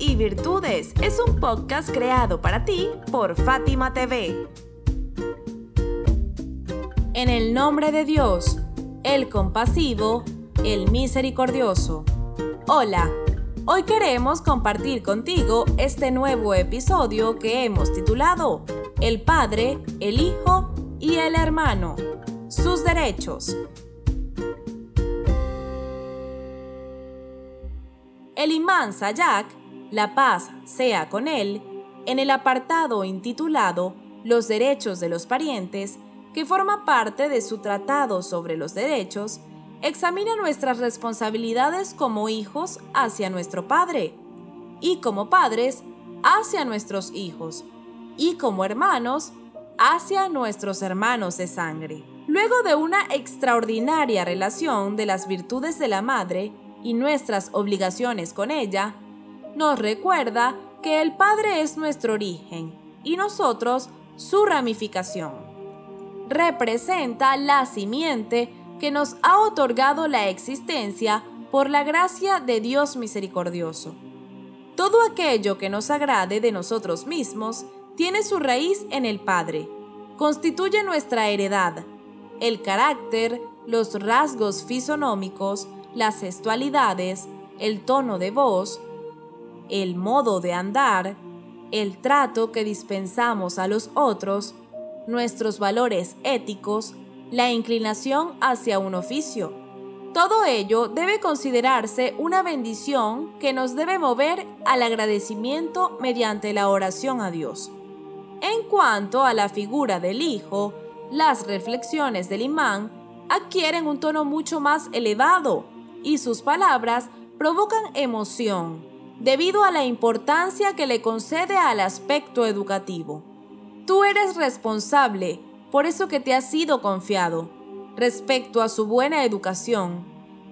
Y Virtudes es un podcast creado para ti por Fátima TV. En el nombre de Dios, el compasivo, el misericordioso. Hola, hoy queremos compartir contigo este nuevo episodio que hemos titulado El Padre, el Hijo y el Hermano. Sus derechos. El imán Sayak, la paz sea con él, en el apartado intitulado Los derechos de los parientes, que forma parte de su tratado sobre los derechos, examina nuestras responsabilidades como hijos hacia nuestro Padre, y como padres hacia nuestros hijos, y como hermanos hacia nuestros hermanos de sangre. Luego de una extraordinaria relación de las virtudes de la madre, y nuestras obligaciones con ella, nos recuerda que el Padre es nuestro origen y nosotros su ramificación. Representa la simiente que nos ha otorgado la existencia por la gracia de Dios misericordioso. Todo aquello que nos agrade de nosotros mismos tiene su raíz en el Padre, constituye nuestra heredad, el carácter, los rasgos fisonómicos, las gestualidades, el tono de voz, el modo de andar, el trato que dispensamos a los otros, nuestros valores éticos, la inclinación hacia un oficio. Todo ello debe considerarse una bendición que nos debe mover al agradecimiento mediante la oración a Dios. En cuanto a la figura del Hijo, las reflexiones del imán adquieren un tono mucho más elevado, y sus palabras provocan emoción debido a la importancia que le concede al aspecto educativo. Tú eres responsable por eso que te ha sido confiado respecto a su buena educación,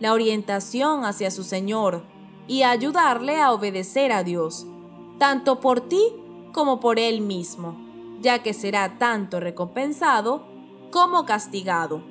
la orientación hacia su Señor y ayudarle a obedecer a Dios, tanto por ti como por Él mismo, ya que será tanto recompensado como castigado.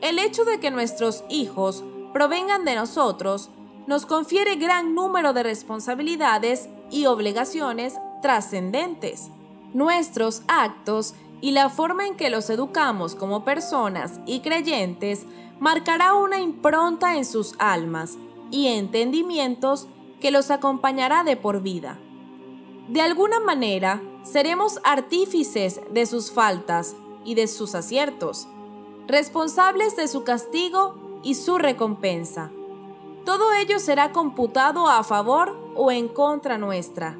El hecho de que nuestros hijos provengan de nosotros, nos confiere gran número de responsabilidades y obligaciones trascendentes. Nuestros actos y la forma en que los educamos como personas y creyentes marcará una impronta en sus almas y entendimientos que los acompañará de por vida. De alguna manera, seremos artífices de sus faltas y de sus aciertos, responsables de su castigo y su recompensa. Todo ello será computado a favor o en contra nuestra,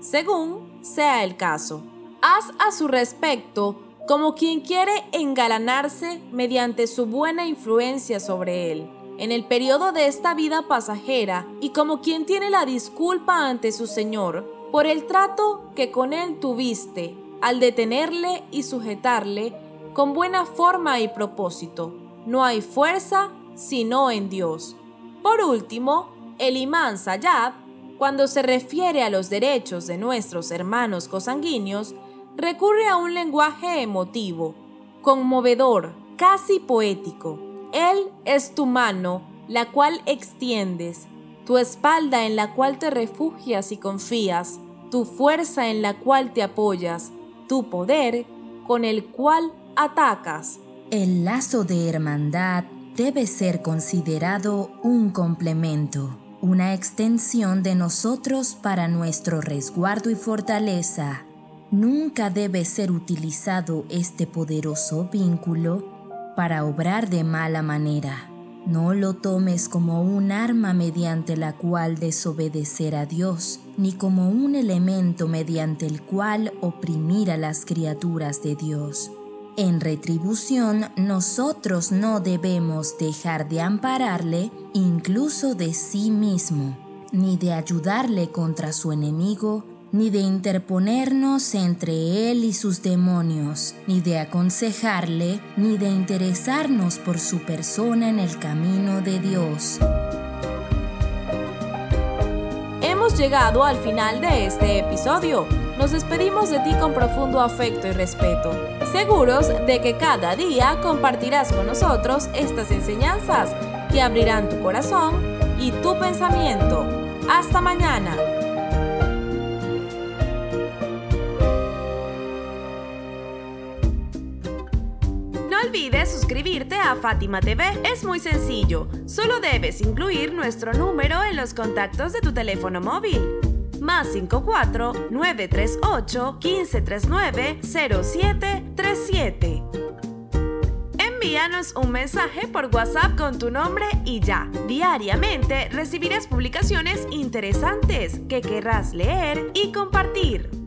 según sea el caso. Haz a su respecto como quien quiere engalanarse mediante su buena influencia sobre él en el periodo de esta vida pasajera y como quien tiene la disculpa ante su Señor por el trato que con él tuviste al detenerle y sujetarle con buena forma y propósito no hay fuerza sino en Dios. Por último, el imán Sayad, cuando se refiere a los derechos de nuestros hermanos cosanguíneos, recurre a un lenguaje emotivo, conmovedor, casi poético. Él es tu mano, la cual extiendes, tu espalda en la cual te refugias y confías, tu fuerza en la cual te apoyas, tu poder con el cual atacas. El lazo de hermandad debe ser considerado un complemento, una extensión de nosotros para nuestro resguardo y fortaleza. Nunca debe ser utilizado este poderoso vínculo para obrar de mala manera. No lo tomes como un arma mediante la cual desobedecer a Dios, ni como un elemento mediante el cual oprimir a las criaturas de Dios. En retribución, nosotros no debemos dejar de ampararle incluso de sí mismo. ni de ayudarle contra su enemigo, ni de interponernos entre él y sus demonios, ni de aconsejarle, ni de interesarnos por su persona en el camino de Dios. Hemos llegado al final de este episodio. Nos despedimos de ti con profundo afecto y respeto, seguros de que cada día compartirás con nosotros estas enseñanzas que abrirán tu corazón y tu pensamiento. Hasta mañana. No olvides suscribirte a Fátima TV. Es muy sencillo. Solo debes incluir nuestro número en los contactos de tu teléfono móvil. Más 54 938 1539 0737. Envíanos un mensaje por WhatsApp con tu nombre y ya. Diariamente recibirás publicaciones interesantes que querrás leer y compartir.